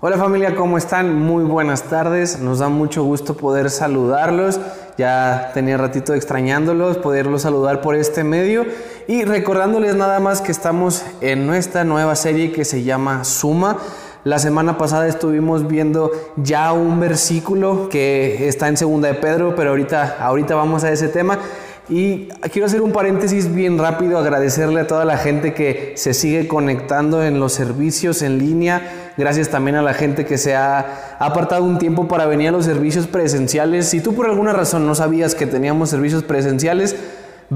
Hola familia, ¿cómo están? Muy buenas tardes. Nos da mucho gusto poder saludarlos. Ya tenía ratito extrañándolos, poderlos saludar por este medio y recordándoles nada más que estamos en nuestra nueva serie que se llama Suma. La semana pasada estuvimos viendo ya un versículo que está en Segunda de Pedro, pero ahorita, ahorita vamos a ese tema. Y quiero hacer un paréntesis bien rápido, agradecerle a toda la gente que se sigue conectando en los servicios en línea. Gracias también a la gente que se ha apartado un tiempo para venir a los servicios presenciales. Si tú por alguna razón no sabías que teníamos servicios presenciales,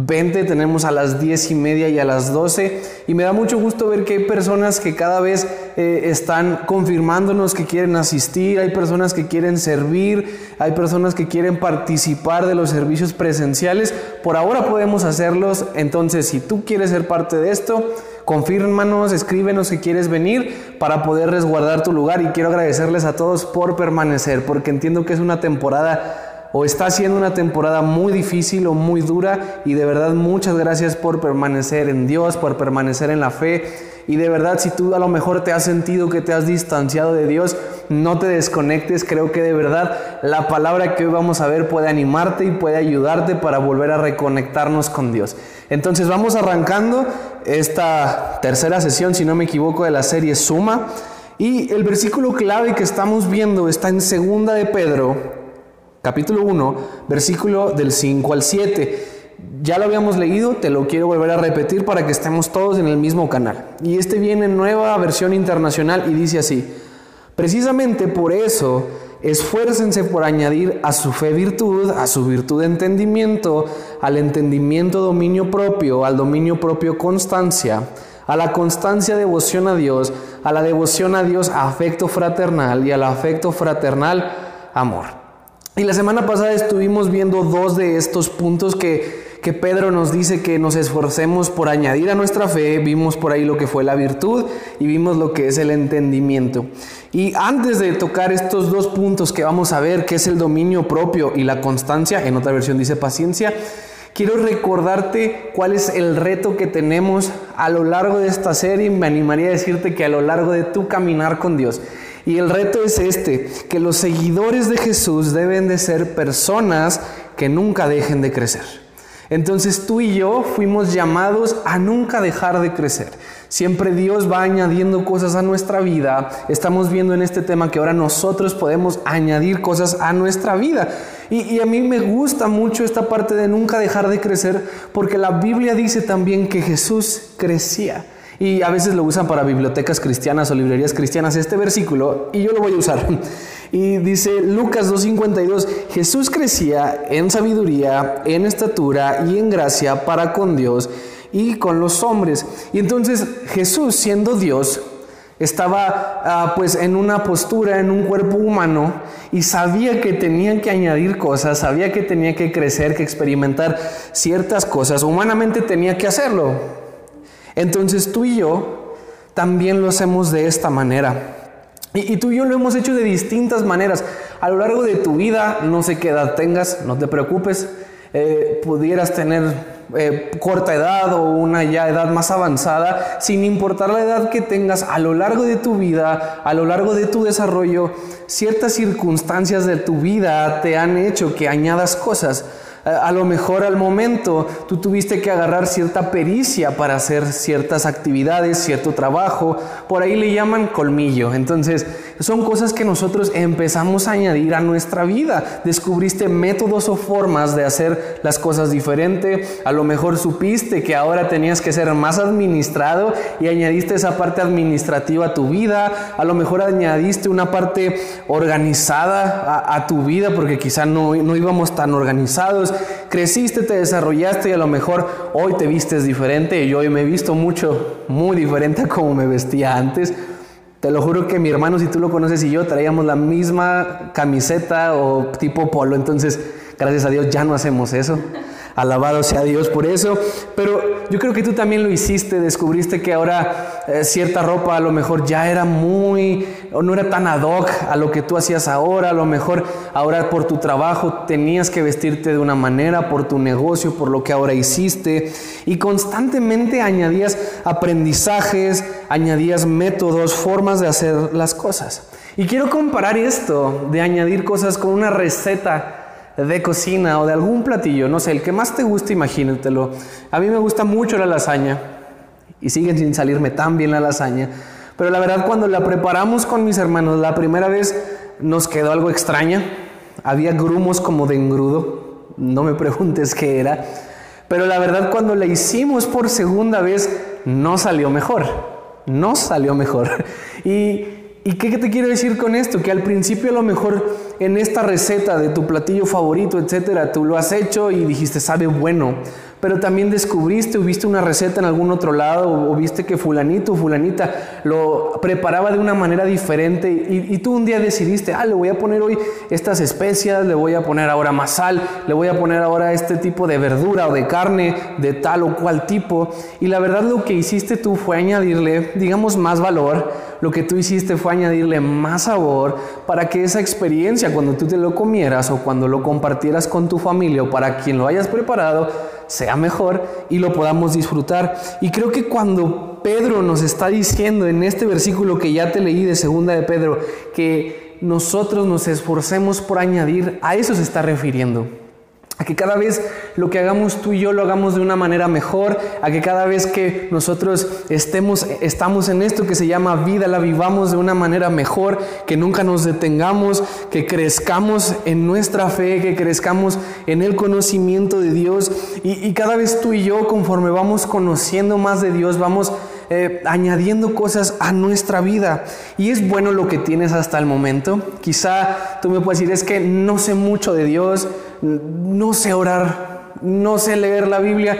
Vente, tenemos a las 10 y media y a las 12 y me da mucho gusto ver que hay personas que cada vez eh, están confirmándonos que quieren asistir, hay personas que quieren servir, hay personas que quieren participar de los servicios presenciales. Por ahora podemos hacerlos, entonces si tú quieres ser parte de esto, confírmanos, escríbenos que quieres venir para poder resguardar tu lugar. Y quiero agradecerles a todos por permanecer porque entiendo que es una temporada o está siendo una temporada muy difícil o muy dura y de verdad muchas gracias por permanecer en Dios, por permanecer en la fe y de verdad si tú a lo mejor te has sentido que te has distanciado de Dios, no te desconectes, creo que de verdad la palabra que hoy vamos a ver puede animarte y puede ayudarte para volver a reconectarnos con Dios. Entonces vamos arrancando esta tercera sesión, si no me equivoco, de la serie Suma. Y el versículo clave que estamos viendo está en segunda de Pedro, capítulo 1, versículo del 5 al 7. Ya lo habíamos leído, te lo quiero volver a repetir para que estemos todos en el mismo canal. Y este viene en nueva versión internacional y dice así, precisamente por eso, esfuércense por añadir a su fe virtud, a su virtud entendimiento, al entendimiento dominio propio, al dominio propio constancia, a la constancia devoción a Dios, a la devoción a Dios afecto fraternal y al afecto fraternal amor. Y la semana pasada estuvimos viendo dos de estos puntos que, Pedro nos dice que nos esforcemos por añadir a nuestra fe. Vimos por ahí lo que fue la virtud y vimos lo que es el entendimiento. Y antes de tocar estos dos puntos que vamos a ver, que es el dominio propio y la constancia, en otra versión dice paciencia, quiero recordarte cuál es el reto que tenemos a lo largo de esta serie. Me animaría a decirte que a lo largo de tu caminar con Dios. Y el reto es este, que los seguidores de Jesús deben de ser personas que nunca dejen de crecer. Entonces tú y yo fuimos llamados a nunca dejar de crecer. Siempre Dios va añadiendo cosas a nuestra vida. Estamos viendo en este tema que ahora nosotros podemos añadir cosas a nuestra vida. Y, y, a mí me gusta mucho esta parte de nunca dejar de crecer porque la Biblia dice también que Jesús crecía. Y a veces lo usan para bibliotecas cristianas o librerías cristianas este versículo y yo lo voy a usar. Y dice Lucas 2.52, Jesús crecía en sabiduría, en estatura y en gracia para con Dios y con los hombres. Y entonces Jesús siendo Dios, estaba ah, pues en una postura, en un cuerpo humano y sabía que tenía que añadir cosas, sabía que tenía que crecer, que experimentar ciertas cosas, humanamente tenía que hacerlo. Entonces tú y yo también lo hacemos de esta manera. Y, tú y yo lo hemos hecho de distintas maneras. A lo largo de tu vida, no sé qué edad tengas, no te preocupes, eh, pudieras tener eh, corta edad o una ya edad más avanzada, sin importar la edad que tengas a lo largo de tu vida, a lo largo de tu desarrollo, ciertas circunstancias de tu vida te han hecho que añadas cosas. A lo mejor al momento tú tuviste que agarrar cierta pericia para hacer ciertas actividades, cierto trabajo. Por ahí le llaman colmillo. Entonces, son cosas que nosotros empezamos a añadir a nuestra vida. Descubriste métodos o formas de hacer las cosas diferente. A lo mejor supiste que ahora tenías que ser más administrado y añadiste esa parte administrativa a tu vida. A lo mejor añadiste una parte organizada a, tu vida porque quizá no, no íbamos tan organizados creciste, te desarrollaste y a lo mejor hoy te vistes diferente. Yo hoy me he visto mucho, muy diferente a como me vestía antes. Te lo juro que mi hermano, si tú lo conoces y yo, traíamos la misma camiseta o tipo polo. Entonces, gracias a Dios ya no hacemos eso. Alabado sea Dios por eso. Pero yo creo que tú también lo hiciste, descubriste que ahora eh, cierta ropa a lo mejor ya era muy, o no era tan ad hoc a lo que tú hacías ahora, a lo mejor ahora por tu trabajo tenías que vestirte de una manera, por tu negocio, por lo que ahora hiciste, y constantemente añadías aprendizajes, añadías métodos, formas de hacer las cosas. Y quiero comparar esto de añadir cosas con una receta de cocina o de algún platillo, no sé, el que más te guste, imagínatelo. A mí me gusta mucho la lasaña y siguen sin salirme tan bien la lasaña, pero la verdad cuando la preparamos con mis hermanos la primera vez nos quedó algo extraña. Había grumos como de engrudo, no me preguntes qué era, pero la verdad cuando la hicimos por segunda vez no salió mejor, no salió mejor. Y ¿Y qué te quiero decir con esto? Que al principio a lo mejor en esta receta de tu platillo favorito, etcétera, tú lo has hecho y dijiste, sabe bueno pero también descubriste o viste una receta en algún otro lado o, viste que fulanito o fulanita lo preparaba de una manera diferente y, tú un día decidiste, ah, le voy a poner hoy estas especias, le voy a poner ahora más sal, le voy a poner ahora este tipo de verdura o de carne de tal o cual tipo y la verdad lo que hiciste tú fue añadirle, digamos, más valor, lo que tú hiciste fue añadirle más sabor para que esa experiencia cuando tú te lo comieras o cuando lo compartieras con tu familia o para quien lo hayas preparado, sea mejor y lo podamos disfrutar. Y creo que cuando Pedro nos está diciendo en este versículo que ya te leí de segunda de Pedro, que nosotros nos esforcemos por añadir, a eso se está refiriendo a que cada vez lo que hagamos tú y yo lo hagamos de una manera mejor, a que cada vez que nosotros estemos, estamos en esto que se llama vida, la vivamos de una manera mejor, que nunca nos detengamos, que crezcamos en nuestra fe, que crezcamos en el conocimiento de Dios. Y, y cada vez tú y yo conforme vamos conociendo más de Dios, vamos eh, añadiendo cosas a nuestra vida. Y es bueno lo que tienes hasta el momento. Quizá tú me puedes decir, es que no sé mucho de Dios, no sé orar, no sé leer la Biblia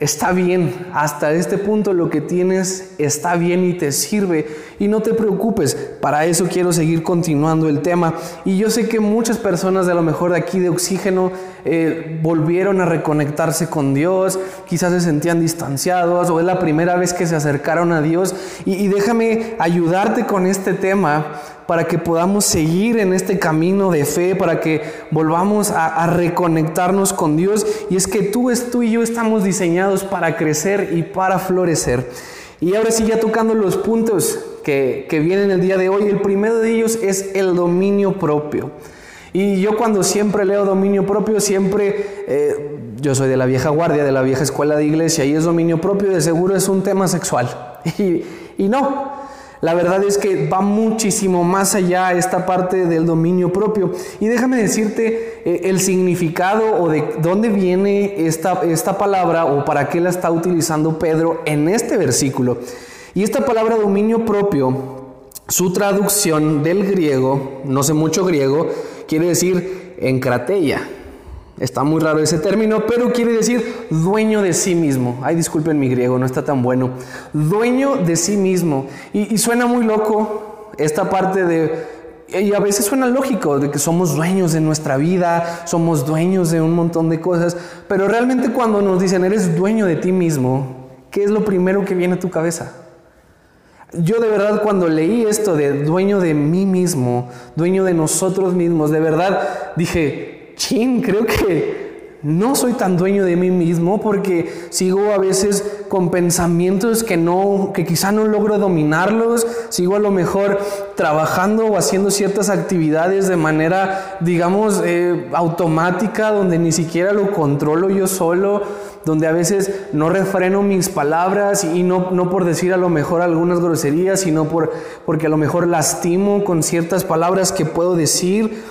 está bien, hasta este punto lo que tienes está bien y te sirve. Y no te preocupes, para eso quiero seguir continuando el tema. Y yo sé que muchas personas de lo mejor de aquí de oxígeno eh, volvieron a reconectarse con Dios, quizás se sentían distanciados o es la primera vez que se acercaron a Dios. y déjame ayudarte con este tema para que podamos seguir en este camino de fe, para que volvamos a, reconectarnos con Dios. Y es que tú, tú y yo estamos diseñados para crecer y para florecer. Y ahora sí, ya tocando los puntos que, vienen el día de hoy, el primero de ellos es el dominio propio. Y yo cuando siempre leo dominio propio, siempre, eh, yo soy de la vieja guardia, de la vieja escuela de iglesia, y es dominio propio, de seguro es un tema sexual. Y no, la verdad es que va muchísimo más allá esta parte del dominio propio. Y déjame decirte eh, el significado o de dónde viene esta, esta palabra o para qué la está utilizando Pedro en este versículo. Y esta palabra dominio propio, su traducción del griego, no sé mucho griego, quiere decir encratella. Está muy raro ese término, pero quiere decir dueño de sí mismo. Ay, disculpen mi griego, no está tan bueno. Dueño de sí mismo. Y, suena muy loco esta parte de... Y a veces suena lógico de que somos dueños de nuestra vida, somos dueños de un montón de cosas, pero realmente cuando nos dicen eres dueño de ti mismo, ¿qué es lo primero que viene a tu cabeza? Yo de verdad cuando leí esto de dueño de mí mismo, dueño de nosotros mismos, de verdad dije, chin, creo que no soy tan dueño de mí mismo porque sigo a veces con pensamientos que no, que quizá no logro dominarlos, sigo a lo mejor trabajando o haciendo ciertas actividades de manera, digamos, eh, automática, donde ni siquiera lo controlo yo solo, donde a veces no refreno mis palabras y no, no por decir a lo mejor algunas groserías, sino por, porque a lo mejor lastimo con ciertas palabras que puedo decir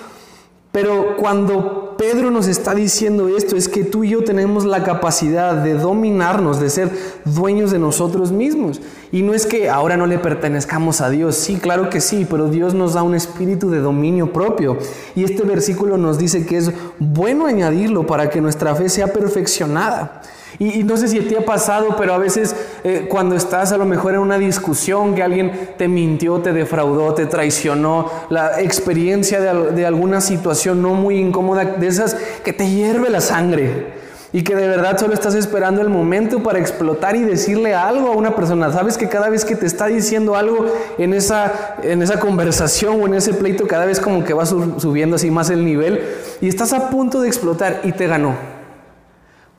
pero cuando Pedro nos está diciendo esto, es que tú y yo tenemos la capacidad de dominarnos, de ser dueños de nosotros mismos. Y no es que ahora no le pertenezcamos a Dios, sí, claro que sí, pero Dios nos da un espíritu de dominio propio. Y este versículo nos dice que es bueno añadirlo para que nuestra fe sea perfeccionada. Y, no sé si te ha pasado, pero a veces eh, cuando estás a lo mejor en una discusión que alguien te mintió, te defraudó, te traicionó, la experiencia de, de alguna situación no muy incómoda, de esas que te hierve la sangre. y que de verdad solo estás esperando el momento para explotar y decirle algo a una persona. Sabes que cada vez que te está diciendo algo en esa, en esa conversación o en ese pleito, cada vez como que va subiendo así más el nivel y estás a punto de explotar y te ganó.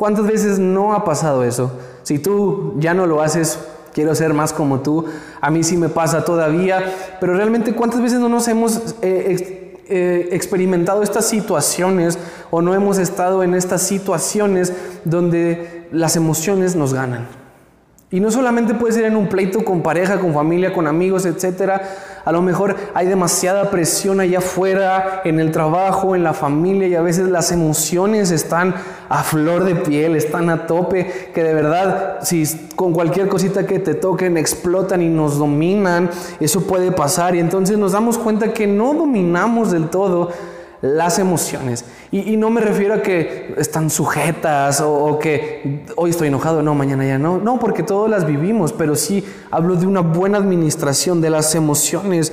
¿Cuántas veces no ha pasado eso? Si tú ya no lo haces, quiero ser más como tú, a mí sí me pasa todavía, pero realmente cuántas veces no nos hemos... Eh, eh, experimentado estas situaciones o no hemos estado en estas situaciones donde las emociones nos ganan. Y no solamente puede ser en un pleito con pareja, con familia, con amigos, etcétera. A lo mejor hay demasiada presión allá afuera, en el trabajo, en la familia, y a veces las emociones están a flor de piel, están a tope, que de verdad, si con cualquier cosita que te toquen explotan y nos dominan, eso puede pasar. Y entonces nos damos cuenta que no dominamos del todo las emociones. Y, no me refiero a que están sujetas o, que hoy estoy enojado, no, mañana ya no. No, porque todas las vivimos, pero sí hablo de una buena administración de las emociones.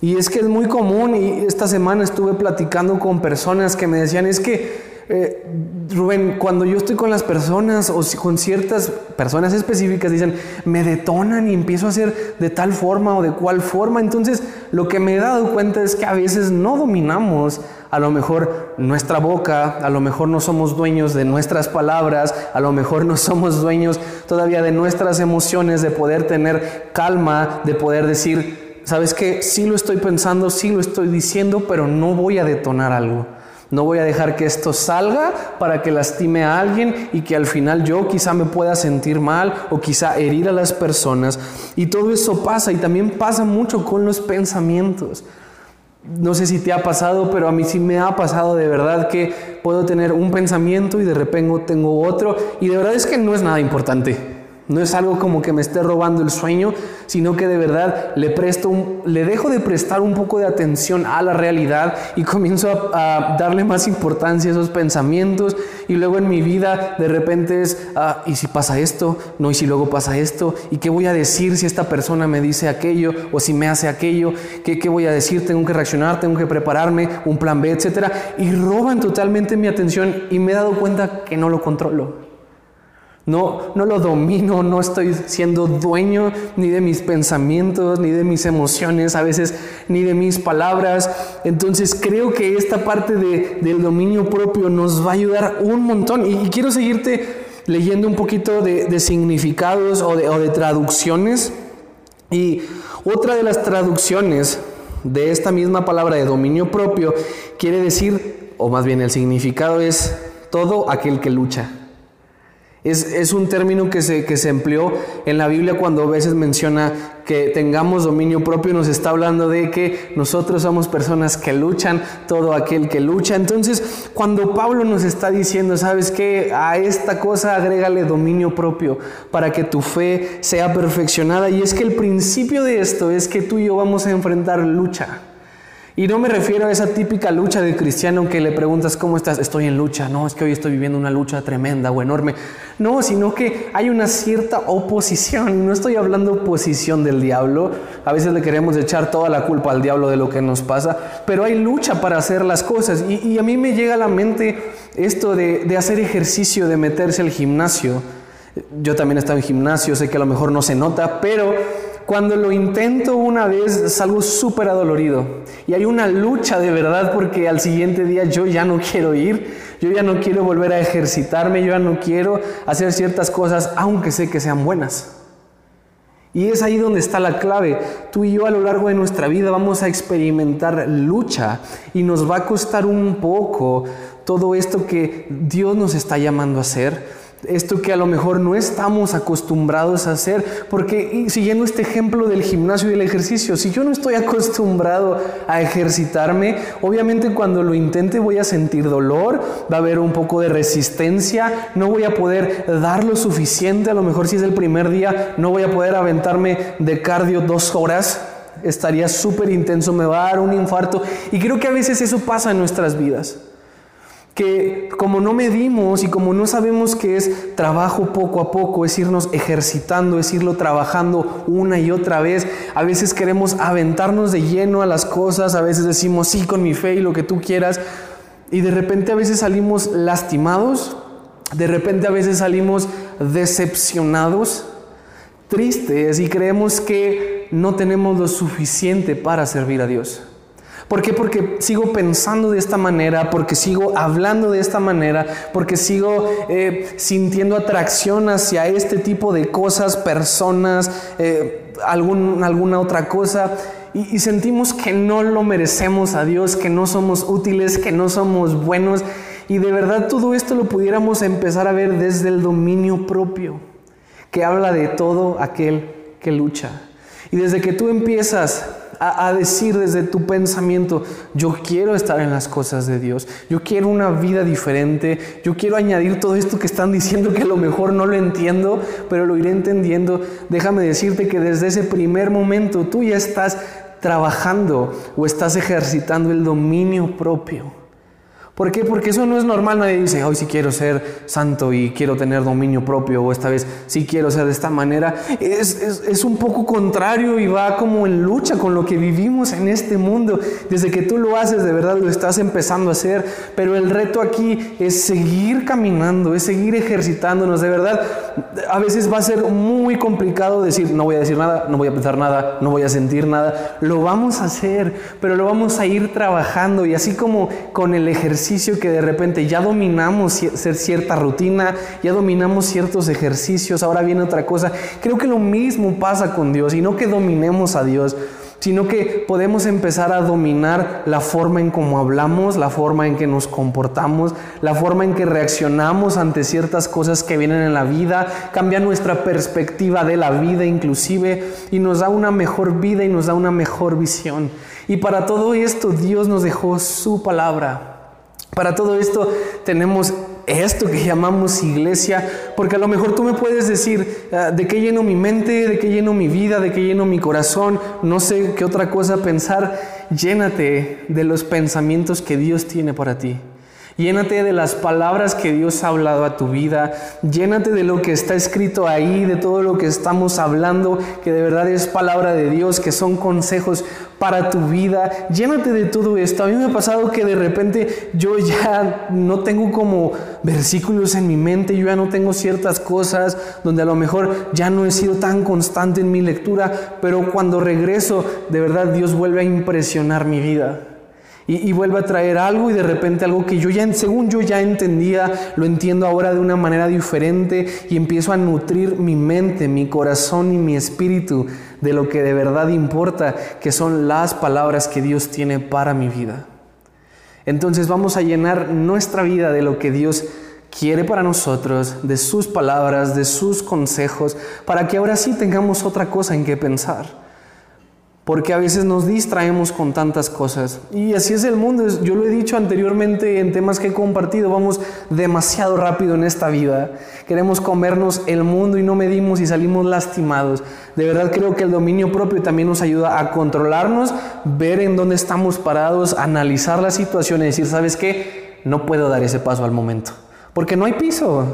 Y es que es muy común y esta semana estuve platicando con personas que me decían, es que eh, Rubén, cuando yo estoy con las personas o con ciertas personas específicas, dicen, me detonan y empiezo a hacer de tal forma o de cual forma. Entonces, lo que me he dado cuenta es que a veces no dominamos a lo mejor nuestra boca, a lo mejor no somos dueños de nuestras palabras, a lo mejor no somos dueños todavía de nuestras emociones, de poder tener calma, de poder decir, ¿sabes qué? Sí lo estoy pensando, sí lo estoy diciendo, pero no voy a detonar algo. No voy a dejar que esto salga para que lastime a alguien y que al final yo quizá me pueda sentir mal o quizá herir a las personas. Y todo eso pasa y también pasa mucho con los pensamientos. No sé si te ha pasado, pero a mí sí me ha pasado de verdad que puedo tener un pensamiento y de repente tengo otro y de verdad es que no es nada importante. No es algo como que me esté robando el sueño, sino que de verdad le presto le dejo de prestar un poco de atención a la realidad y comienzo a, darle más importancia a esos pensamientos. Y luego en mi vida de repente es ah, y si pasa esto, no y si luego pasa esto y qué voy a decir si esta persona me dice aquello o si me hace aquello, qué, qué voy a decir, tengo que reaccionar, tengo que prepararme, un plan B, etcétera y roban totalmente mi atención y me he dado cuenta que no lo controlo. No, no lo domino, no estoy siendo dueño ni de mis pensamientos, ni de mis emociones, a veces ni de mis palabras. Entonces creo que esta parte del dominio propio nos va a ayudar un montón. Y, quiero seguirte leyendo un poquito de, significados o de, o de traducciones. Y otra de las traducciones de esta misma palabra de dominio propio quiere decir, o más bien el significado es todo aquel que lucha. Es, un término que se, que se empleó en la Biblia cuando a veces menciona que tengamos dominio propio, nos está hablando de que nosotros somos personas que luchan, todo aquel que lucha. Entonces, cuando Pablo nos está diciendo, ¿sabes qué? A esta cosa agrégale dominio propio para que tu fe sea perfeccionada. Y es que el principio de esto es que tú y yo vamos a enfrentar lucha. Y no me refiero a esa típica lucha de cristiano que le preguntas cómo estás, estoy en lucha, no, es que hoy estoy viviendo una lucha tremenda o enorme. No, sino que hay una cierta oposición. No estoy hablando oposición del diablo. A veces le queremos echar toda la culpa al diablo de lo que nos pasa, pero hay lucha para hacer las cosas. Y, a mí me llega a la mente esto de, de hacer ejercicio, de meterse al gimnasio. Yo también he estado en gimnasio, sé que a lo mejor no se nota, pero cuando lo intento una vez salgo súper adolorido y hay una lucha de verdad porque al siguiente día yo ya no quiero ir, yo ya no quiero volver a ejercitarme, yo ya no quiero hacer ciertas cosas aunque sé que sean buenas. Y es ahí donde está la clave. Tú y yo a lo largo de nuestra vida vamos a experimentar lucha y nos va a costar un poco todo esto que Dios nos está llamando a hacer esto que a lo mejor no estamos acostumbrados a hacer, porque siguiendo este ejemplo del gimnasio y del ejercicio, si yo no estoy acostumbrado a ejercitarme, obviamente cuando lo intente voy a sentir dolor, va a haber un poco de resistencia, no voy a poder dar lo suficiente, a lo mejor si es el primer día, no voy a poder aventarme de cardio dos horas, estaría súper intenso, me va a dar un infarto, y creo que a veces eso pasa en nuestras vidas que como no medimos y como no sabemos que es trabajo poco a poco, es irnos ejercitando, es irlo trabajando una y otra vez, a veces queremos aventarnos de lleno a las cosas, a veces decimos sí con mi fe y lo que tú quieras, y de repente a veces salimos lastimados De repente a veces salimos decepcionados, tristes y creemos que no tenemos lo suficiente para servir a Dios. ¿Por qué? Porque sigo pensando de esta manera, porque sigo hablando de esta manera, porque sigo eh, sintiendo atracción hacia este tipo de cosas, personas, eh, alguna otra cosa. Y sentimos que no lo merecemos a Dios, que no somos útiles, que no somos buenos. Y de verdad todo esto lo pudiéramos empezar a ver desde el dominio propio, que habla de todo aquel que lucha. Y desde que tú empiezas a, decir desde tu pensamiento, yo quiero estar en las cosas de Dios, yo quiero una vida diferente, yo quiero añadir todo esto que están diciendo que a lo mejor no lo entiendo, pero lo iré entendiendo. Déjame decirte que desde ese primer momento tú ya estás trabajando o estás ejercitando el dominio propio. ¿Por qué? Porque eso no es normal. Nadie dice, hoy sí quiero ser santo y quiero tener dominio propio, o esta vez sí quiero ser de esta manera. Es, es, un poco contrario y va como en lucha con lo que vivimos en este mundo. Desde que tú lo haces, de verdad lo estás empezando a hacer. Pero el reto aquí es seguir caminando, es seguir ejercitándonos. De verdad, a veces va a ser muy complicado decir, no voy a decir nada, no voy a pensar nada, no voy a sentir nada. Lo vamos a hacer, pero lo vamos a ir trabajando. Y así como con el ejercicio, que de repente ya dominamos ser cierta rutina, ya dominamos ciertos ejercicios, ahora viene otra cosa. Creo que lo mismo pasa con Dios y no que dominemos a Dios, sino que podemos empezar a dominar la forma en cómo hablamos, la forma en que nos comportamos, la forma en que reaccionamos ante ciertas cosas que vienen en la vida, cambia nuestra perspectiva de la vida inclusive y nos da una mejor vida y nos da una mejor visión. Y para todo esto Dios nos dejó su palabra. Para todo esto tenemos esto que llamamos iglesia, porque a lo mejor tú me puedes decir, ah, ¿de qué lleno mi mente? ¿De qué lleno mi vida? ¿De qué lleno mi corazón? No sé qué otra cosa pensar. Llénate de los pensamientos que Dios tiene para ti. Llénate de las palabras que Dios ha hablado a tu vida. Llénate de lo que está escrito ahí, de todo lo que estamos hablando, que de verdad es palabra de Dios, que son consejos para tu vida. Llénate de todo esto. A mí me ha pasado que de repente yo ya no tengo como versículos en mi mente, yo ya no tengo ciertas cosas donde a lo mejor ya no he sido tan constante en mi lectura, pero cuando regreso, de verdad Dios vuelve a impresionar mi vida. Y, vuelve a traer algo y de repente algo que yo ya, según yo ya entendía, lo entiendo ahora de una manera diferente y empiezo a nutrir mi mente, mi corazón y mi espíritu de lo que de verdad importa, que son las palabras que Dios tiene para mi vida. Entonces vamos a llenar nuestra vida de lo que Dios quiere para nosotros, de sus palabras, de sus consejos, para que ahora sí tengamos otra cosa en que pensar porque a veces nos distraemos con tantas cosas. Y así es el mundo, yo lo he dicho anteriormente en temas que he compartido, vamos demasiado rápido en esta vida. Queremos comernos el mundo y no medimos y salimos lastimados. De verdad creo que el dominio propio también nos ayuda a controlarnos, ver en dónde estamos parados, analizar la situación y decir, ¿sabes qué? No puedo dar ese paso al momento, porque no hay piso.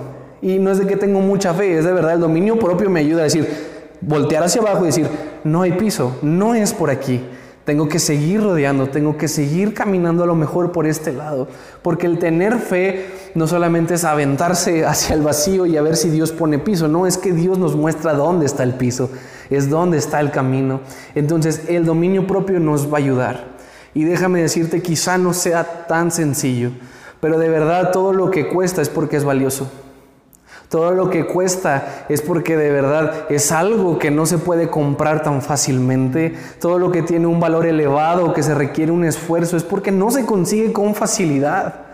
Y no es de que tengo mucha fe, es de verdad el dominio propio me ayuda a decir, voltear hacia abajo y decir, no hay piso, no es por aquí. Tengo que seguir rodeando, tengo que seguir caminando a lo mejor por este lado. Porque el tener fe no solamente es aventarse hacia el vacío y a ver si Dios pone piso, no, es que Dios nos muestra dónde está el piso, es dónde está el camino. Entonces el dominio propio nos va a ayudar. Y déjame decirte, quizá no sea tan sencillo, pero de verdad todo lo que cuesta es porque es valioso. Todo lo que cuesta es porque de verdad es algo que no se puede comprar tan fácilmente. Todo lo que tiene un valor elevado, que se requiere un esfuerzo, es porque no se consigue con facilidad.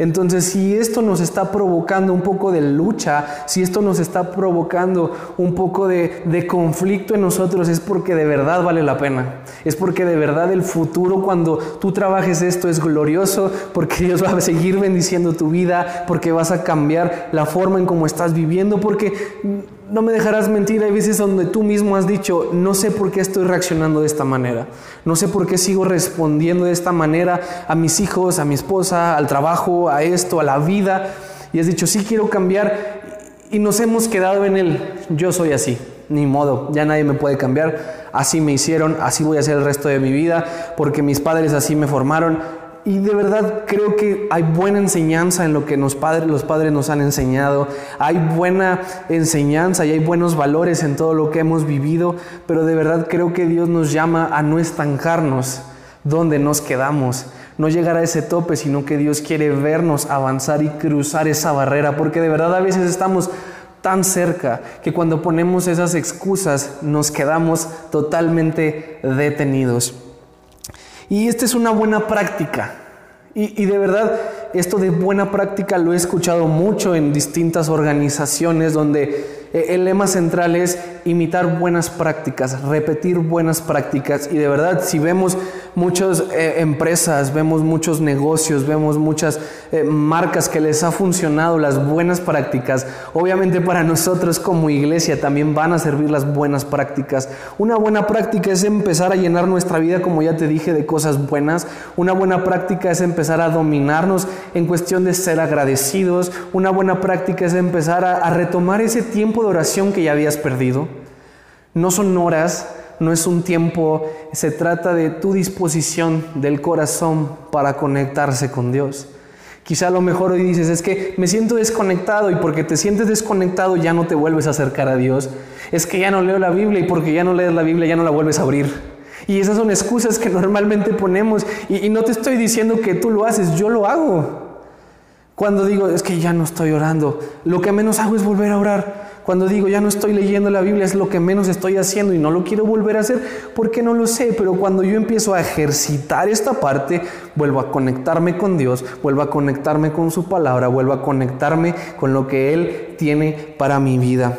Entonces, si esto nos está provocando un poco de lucha, si esto nos está provocando un poco de, conflicto en nosotros, es porque de verdad vale la pena. Es porque de verdad el futuro cuando tú trabajes esto es glorioso, porque Dios va a seguir bendiciendo tu vida, porque vas a cambiar la forma en cómo estás viviendo, porque no me dejarás mentir, hay veces donde tú mismo has dicho, no sé por qué estoy reaccionando de esta manera, no sé por qué sigo respondiendo de esta manera a mis hijos, a mi esposa, al trabajo, a esto, a la vida, y has dicho, sí quiero cambiar, y nos hemos quedado en el, yo soy así, ni modo, ya nadie me puede cambiar, así me hicieron, así voy a hacer el resto de mi vida, porque mis padres así me formaron, y de verdad creo que hay buena enseñanza en lo que los padres, los padres nos han enseñado. Hay buena enseñanza y hay buenos valores en todo lo que hemos vivido. Pero de verdad creo que Dios nos llama a no estancarnos donde nos quedamos. No llegar a ese tope, sino que Dios quiere vernos avanzar y cruzar esa barrera. Porque de verdad a veces estamos tan cerca que cuando ponemos esas excusas nos quedamos totalmente detenidos. Y esta es una buena práctica. Y, de verdad, esto de buena práctica lo he escuchado mucho en distintas organizaciones donde eh, el lema central es imitar buenas prácticas, repetir buenas prácticas. Y de verdad, si vemos muchas eh, empresas, vemos muchos negocios, vemos muchas eh, marcas que les ha funcionado las buenas prácticas, obviamente para nosotros como iglesia también van a servir las buenas prácticas. Una buena práctica es empezar a llenar nuestra vida, como ya te dije, de cosas buenas. Una buena práctica es empezar a dominarnos en cuestión de ser agradecidos. Una buena práctica es empezar a retomar ese tiempo de oración que ya habías perdido. No son horas, no es un tiempo, se trata de tu disposición del corazón para conectarse con Dios. Quizá lo mejor hoy dices, es que me siento desconectado y porque te sientes desconectado ya no te vuelves a acercar a Dios. Es que ya no leo la Biblia y porque ya no lees la Biblia ya no la vuelves a abrir. Y esas son excusas que normalmente ponemos y, y no te estoy diciendo que tú lo haces, yo lo hago. Cuando digo, es que ya no estoy orando, lo que menos hago es volver a orar. Cuando digo ya no estoy leyendo la Biblia es lo que menos estoy haciendo y no lo quiero volver a hacer porque no lo sé, pero cuando yo empiezo a ejercitar esta parte, vuelvo a conectarme con Dios, vuelvo a conectarme con su palabra, vuelvo a conectarme con lo que Él tiene para mi vida.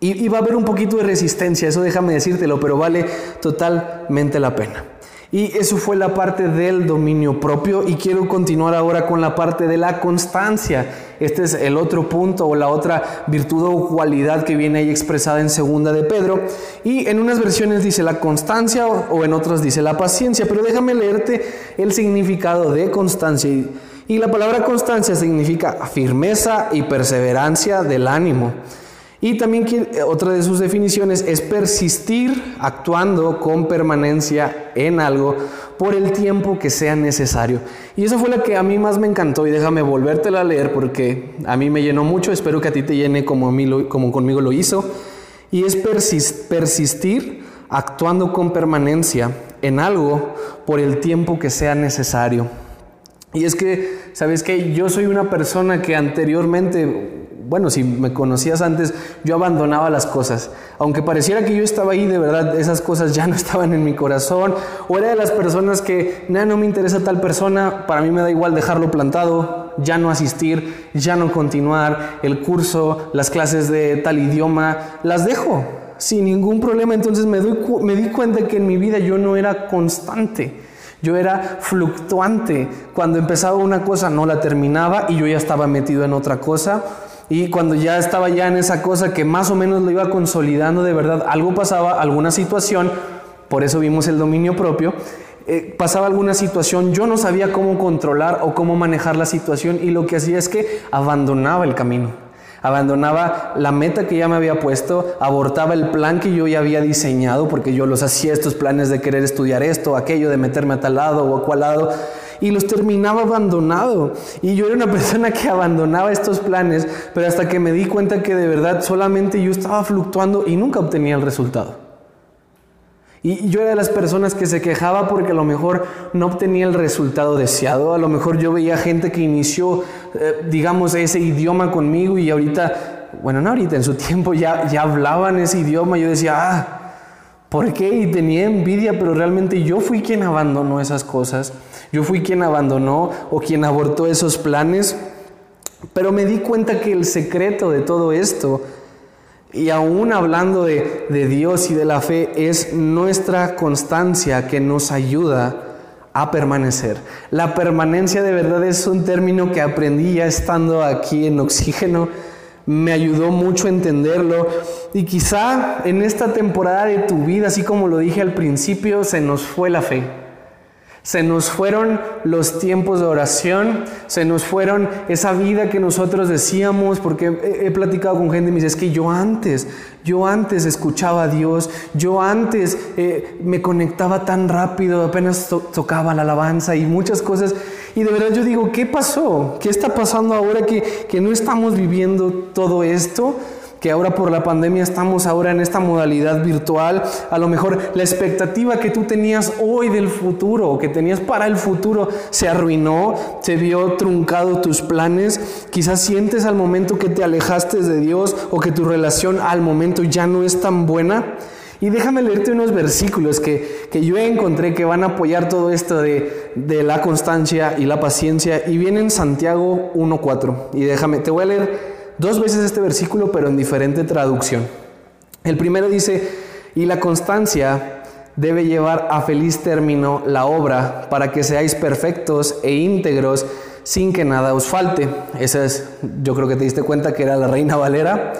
Y, va a haber un poquito de resistencia, eso déjame decírtelo, pero vale totalmente la pena. Y eso fue la parte del dominio propio y quiero continuar ahora con la parte de la constancia. Este es el otro punto o la otra virtud o cualidad que viene ahí expresada en segunda de Pedro. Y en unas versiones dice la constancia o en otras dice la paciencia, pero déjame leerte el significado de constancia. Y la palabra constancia significa firmeza y perseverancia del ánimo. Y también eh, otra de sus definiciones es persistir actuando con permanencia en algo por el tiempo que sea necesario. Y eso fue la que a mí más me encantó y déjame volvértela a leer porque a mí me llenó mucho, espero que a ti te llene como, a mí como conmigo lo hizo. Y es persistir actuando con permanencia en algo por el tiempo que sea necesario. Y es que, ¿sabes qué? Yo soy una persona que anteriormente bueno, si me conocías antes, yo abandonaba las cosas. Aunque pareciera que yo estaba ahí, de verdad, esas cosas ya no estaban en mi corazón. O era de las personas que, no, no me interesa tal persona, para mí me da igual dejarlo plantado, ya no asistir, ya no continuar el curso, las clases de tal idioma, las dejo sin ningún problema. Entonces me, me di cuenta que en mi vida yo no era constante. Yo era fluctuante. Cuando empezaba una cosa no la terminaba y yo ya estaba metido en otra cosa. Y cuando ya estaba ya en esa cosa que más o menos lo iba consolidando de verdad, algo pasaba, alguna situación, por eso vimos el dominio propio, eh, pasaba alguna situación, yo no sabía cómo controlar o cómo manejar la situación y lo que hacía es que abandonaba el camino. Abandonaba la meta que ya me había puesto, abortaba el plan que yo ya había diseñado, porque yo los hacía estos planes de querer estudiar esto, aquello, de meterme a tal lado o a cual lado, y los terminaba abandonado. Y yo era una persona que abandonaba estos planes, pero hasta que me di cuenta que de verdad solamente yo estaba fluctuando y nunca obtenía el resultado. Y yo era de las personas que se quejaba porque a lo mejor no obtenía el resultado deseado. A lo mejor yo veía gente que inició, eh, digamos, ese idioma conmigo y ahorita, bueno, no ahorita, en su tiempo ya, ya hablaban ese idioma. Yo decía, ah, ¿Por qué? Y tenía envidia, pero realmente yo fui quien abandonó esas cosas. Yo fui quien abandonó o quien abortó esos planes. Pero me di cuenta que el secreto de todo esto, y aún hablando de, de Dios y de la fe, es nuestra constancia que nos ayuda a permanecer. La permanencia de verdad es un término que aprendí ya estando aquí en oxígeno me ayudó mucho a entenderlo. Y quizá en esta temporada de tu vida, así como lo dije al principio, se nos fue la fe. Se nos fueron los tiempos de oración, se nos fueron esa vida que nosotros decíamos, porque he, platicado con gente y me dice, es que yo antes, yo antes escuchaba a Dios, yo antes eh, me conectaba tan rápido, apenas tocaba la alabanza y muchas cosas. Y de verdad yo digo, ¿qué pasó? ¿Qué está pasando ahora que, que no estamos viviendo todo esto? que ahora por la pandemia estamos ahora en esta modalidad virtual, a lo mejor la expectativa que tú tenías hoy del futuro o que tenías para el futuro se arruinó, se vio truncado tus planes, quizás sientes al momento que te alejaste de Dios o que tu relación al momento ya no es tan buena. Y déjame leerte unos versículos que, que yo encontré que van a apoyar todo esto de, de la constancia y la paciencia. Y viene en Santiago 1.4. Y déjame, te voy a leer dos veces este versículo, pero en diferente traducción. El primero dice, y la constancia debe llevar a feliz término la obra para que seáis perfectos e íntegros sin que nada os falte. Esa es, yo creo que te diste cuenta que era la Reina Valera.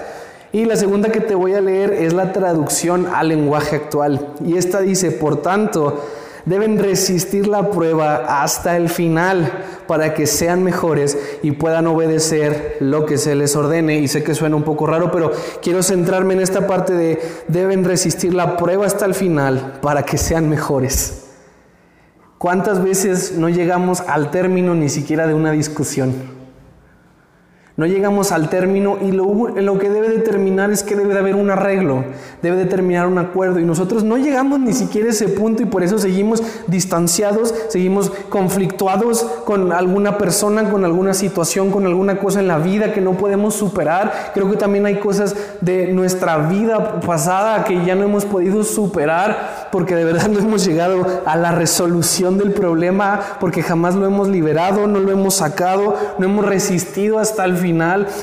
Y la segunda que te voy a leer es la traducción al lenguaje actual. Y esta dice, por tanto, deben resistir la prueba hasta el final para que sean mejores y puedan obedecer lo que se les ordene. Y sé que suena un poco raro, pero quiero centrarme en esta parte de deben resistir la prueba hasta el final para que sean mejores. ¿Cuántas veces no llegamos al término ni siquiera de una discusión? No llegamos al término y lo, lo, que debe determinar es que debe de haber un arreglo, debe determinar un acuerdo y nosotros no llegamos ni siquiera a ese punto y por eso seguimos distanciados, seguimos conflictuados con alguna persona, con alguna situación, con alguna cosa en la vida que no podemos superar. Creo que también hay cosas de nuestra vida pasada que ya no hemos podido superar porque de verdad no hemos llegado a la resolución del problema, porque jamás lo hemos liberado, no lo hemos sacado, no hemos resistido hasta el final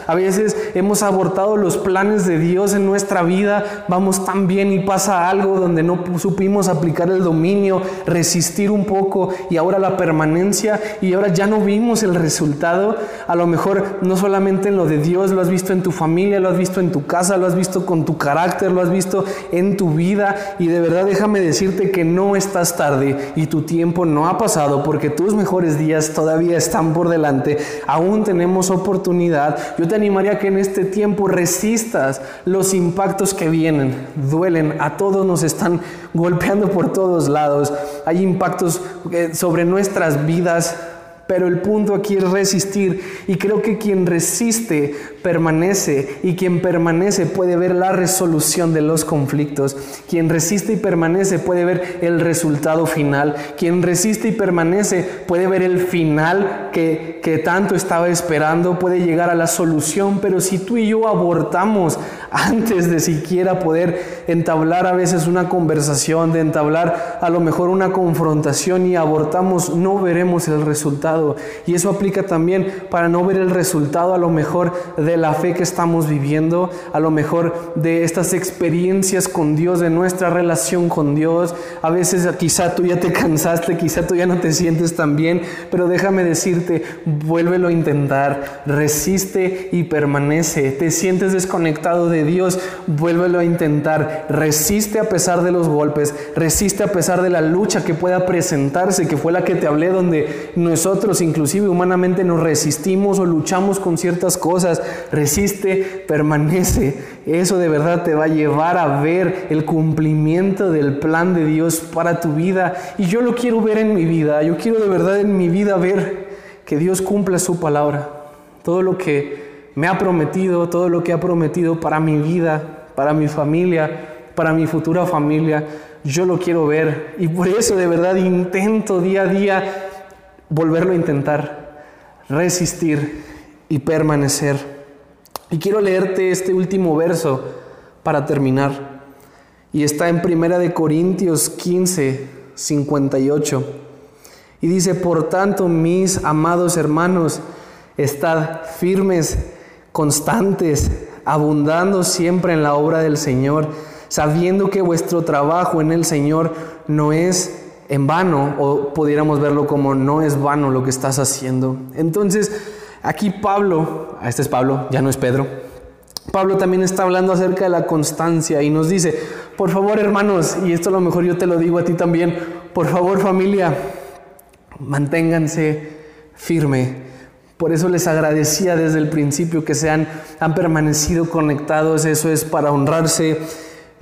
a veces hemos abortado los planes de Dios en nuestra vida, vamos tan bien y pasa algo donde no supimos aplicar el dominio, resistir un poco y ahora la permanencia y ahora ya no vimos el resultado. A lo mejor no solamente en lo de Dios, lo has visto en tu familia, lo has visto en tu casa, lo has visto con tu carácter, lo has visto en tu vida y de verdad déjame decirte que no estás tarde y tu tiempo no ha pasado porque tus mejores días todavía están por delante. Aún tenemos oportunidad yo te animaría que en este tiempo resistas los impactos que vienen. Duelen, a todos nos están golpeando por todos lados. Hay impactos eh, sobre nuestras vidas pero el punto aquí es resistir y creo que quien resiste permanece y quien permanece puede ver la resolución de los conflictos. Quien resiste y permanece puede ver el resultado final. Quien resiste y permanece puede ver el final que, que tanto estaba esperando, puede llegar a la solución, pero si tú y yo abortamos antes de siquiera poder entablar a veces una conversación, de entablar a lo mejor una confrontación y abortamos, no veremos el resultado y eso aplica también para no ver el resultado a lo mejor de la fe que estamos viviendo, a lo mejor de estas experiencias con Dios, de nuestra relación con Dios. A veces quizá tú ya te cansaste, quizá tú ya no te sientes tan bien, pero déjame decirte, vuélvelo a intentar, resiste y permanece. Te sientes desconectado de Dios, vuélvelo a intentar. Resiste a pesar de los golpes, resiste a pesar de la lucha que pueda presentarse, que fue la que te hablé, donde nosotros inclusive humanamente nos resistimos o luchamos con ciertas cosas, resiste, permanece. Eso de verdad te va a llevar a ver el cumplimiento del plan de Dios para tu vida. Y yo lo quiero ver en mi vida, yo quiero de verdad en mi vida ver que Dios cumpla su palabra. Todo lo que me ha prometido, todo lo que ha prometido para mi vida, para mi familia, para mi futura familia, yo lo quiero ver. Y por eso de verdad intento día a día volverlo a intentar, resistir y permanecer. Y quiero leerte este último verso para terminar. Y está en Primera de Corintios 15, 58. Y dice, por tanto, mis amados hermanos, estad firmes, constantes, abundando siempre en la obra del Señor, sabiendo que vuestro trabajo en el Señor no es en vano o pudiéramos verlo como no es vano lo que estás haciendo. Entonces, aquí Pablo, este es Pablo, ya no es Pedro. Pablo también está hablando acerca de la constancia y nos dice, por favor hermanos, y esto a lo mejor yo te lo digo a ti también, por favor familia, Manténganse firme. Por eso les agradecía desde el principio que se han, han permanecido conectados. Eso es para honrarse.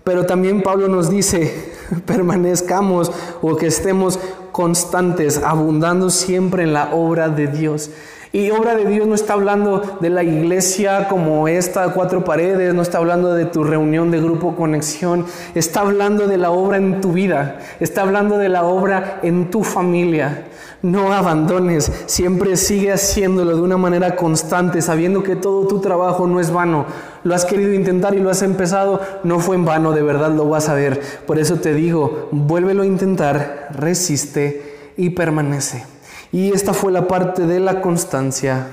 Pero también Pablo nos dice, permanezcamos o que estemos constantes, abundando siempre en la obra de Dios. Y obra de Dios no está hablando de la iglesia como esta, cuatro paredes, no está hablando de tu reunión de grupo conexión, está hablando de la obra en tu vida, está hablando de la obra en tu familia. No abandones, siempre sigue haciéndolo de una manera constante, sabiendo que todo tu trabajo no es vano. Lo has querido intentar y lo has empezado, no fue en vano, de verdad lo vas a ver. Por eso te digo, vuélvelo a intentar, resiste y permanece. Y esta fue la parte de la constancia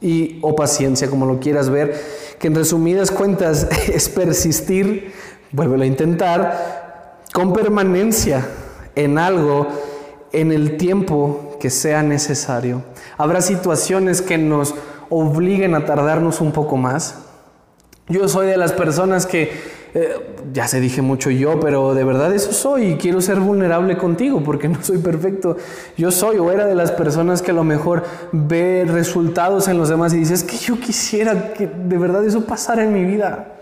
y o paciencia, como lo quieras ver, que en resumidas cuentas es persistir, vuélvelo a intentar, con permanencia en algo en el tiempo que sea necesario. Habrá situaciones que nos obliguen a tardarnos un poco más. Yo soy de las personas que eh, ya se dije mucho yo, pero de verdad eso soy y quiero ser vulnerable contigo porque no soy perfecto. Yo soy o era de las personas que a lo mejor ve resultados en los demás y dices que yo quisiera que de verdad eso pasara en mi vida.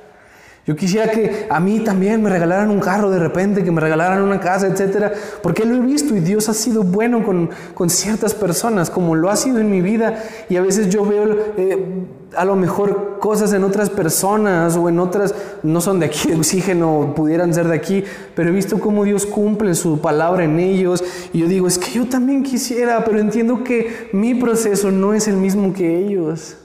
Yo quisiera que a mí también me regalaran un carro de repente, que me regalaran una casa, etcétera, porque lo he visto y Dios ha sido bueno con, con, ciertas personas, como lo ha sido en mi vida. Y a veces yo veo eh, a lo mejor cosas en otras personas o en otras, no son de aquí de oxígeno, pudieran ser de aquí, pero he visto cómo Dios cumple su palabra en ellos. Y yo digo, es que yo también quisiera, pero entiendo que mi proceso no es el mismo que ellos.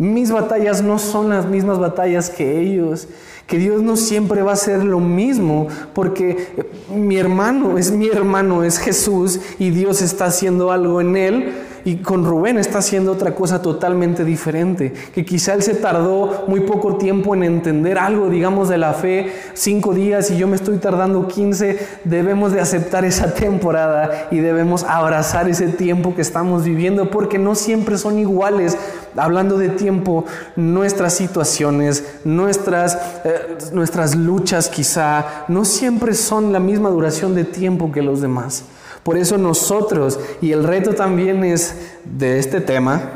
Mis batallas no son las mismas batallas que ellos. Que Dios no siempre va a ser lo mismo, porque mi hermano es mi hermano, es Jesús, y Dios está haciendo algo en él y con Rubén está haciendo otra cosa totalmente diferente, que quizá él se tardó muy poco tiempo en entender algo, digamos, de la fe, cinco días y yo me estoy tardando 15, debemos de aceptar esa temporada y debemos abrazar ese tiempo que estamos viviendo, porque no siempre son iguales, hablando de tiempo, nuestras situaciones, nuestras, eh, nuestras luchas quizá, no siempre son la misma duración de tiempo que los demás. Por eso nosotros, y el reto también es de este tema,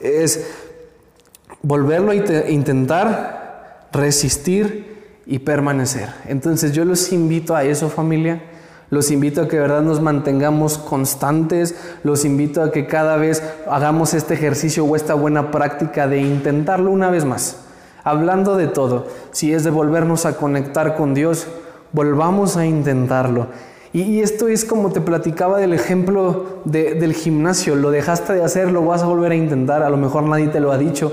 es volverlo a intentar, resistir y permanecer. Entonces yo los invito a eso familia. Los invito a que verdad nos mantengamos constantes, los invito a que cada vez hagamos este ejercicio o esta buena práctica de intentarlo una vez más. Hablando de todo, si es de volvernos a conectar con Dios, volvamos a intentarlo. Y, esto es como te platicaba del ejemplo del gimnasio, lo dejaste de hacer, lo vas a volver a intentar, a lo mejor nadie te lo ha dicho,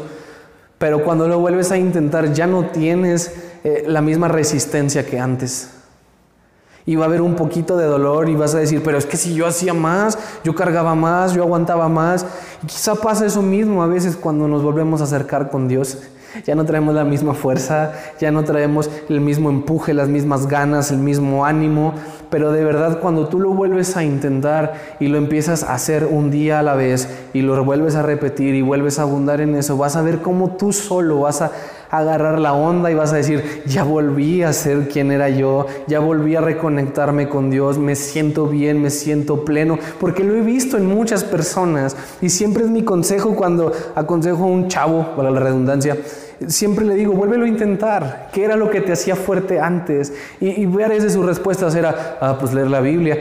pero cuando lo vuelves a intentar ya no tienes eh, la misma resistencia que antes. Y va a haber un poquito de dolor y vas a decir, pero es que si yo hacía más, yo cargaba más, yo aguantaba más. Quizá pasa eso mismo a veces cuando nos volvemos a acercar con Dios ya no traemos la misma fuerza, ya no traemos el mismo empuje, las mismas ganas, el mismo ánimo, pero de verdad cuando tú lo vuelves a intentar y lo empiezas a hacer un día a la vez y lo vuelves a repetir y vuelves a abundar en eso, vas a ver cómo tú solo vas a agarrar la onda y vas a decir, ya volví a ser quien era yo, ya volví a reconectarme con Dios, me siento bien, me siento pleno, porque lo he visto en muchas personas y siempre es mi consejo cuando aconsejo a un chavo, para la redundancia, siempre le digo, vuélvelo a intentar. ¿Qué era lo que te hacía fuerte antes? Y, y ver desde sus respuestas era, ah, pues leer la Biblia.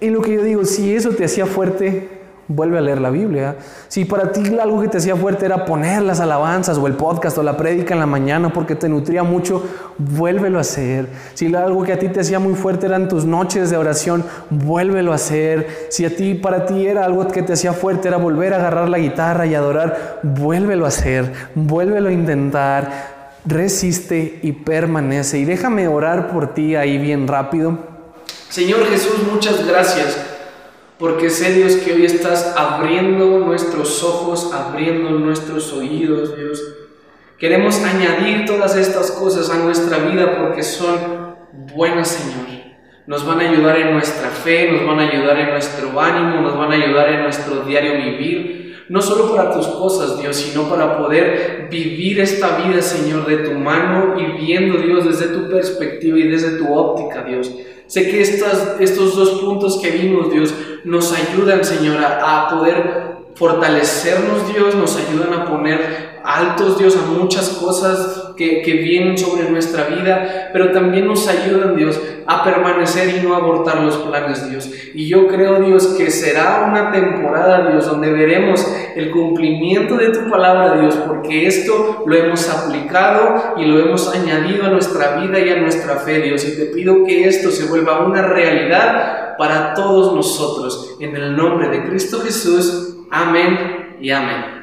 Y lo que yo digo, si eso te hacía fuerte, vuelve a leer la Biblia. Si para ti algo que te hacía fuerte era poner las alabanzas o el podcast o la prédica en la mañana porque te nutría mucho, vuélvelo a hacer. Si algo que a ti te hacía muy fuerte eran tus noches de oración, vuélvelo a hacer. Si a ti para ti era algo que te hacía fuerte era volver a agarrar la guitarra y adorar, vuélvelo a hacer, vuélvelo a intentar. Resiste y permanece. Y déjame orar por ti ahí bien rápido. Señor Jesús, muchas gracias porque sé Dios que hoy estás abriendo nuestros ojos, abriendo nuestros oídos, Dios. Queremos añadir todas estas cosas a nuestra vida porque son buenas, Señor. Nos van a ayudar en nuestra fe, nos van a ayudar en nuestro ánimo, nos van a ayudar en nuestro diario vivir, no solo para tus cosas, Dios, sino para poder vivir esta vida, Señor, de tu mano y viendo, Dios, desde tu perspectiva y desde tu óptica, Dios. Sé que estas, estos dos puntos que vimos, Dios, nos ayudan, Señor, a, poder fortalecernos, Dios, nos ayudan a poner altos, Dios, a muchas cosas que, vienen sobre nuestra vida, pero también nos ayudan, Dios, a permanecer y no abortar los planes, Dios. Y yo creo, Dios, que será una temporada, Dios, donde veremos el cumplimiento de tu palabra, Dios, porque esto lo hemos aplicado y lo hemos añadido a nuestra vida y a nuestra fe, Dios. Y te pido que esto se vuelva una realidad para todos nosotros. En el nombre de Cristo Jesús. Amén y amén.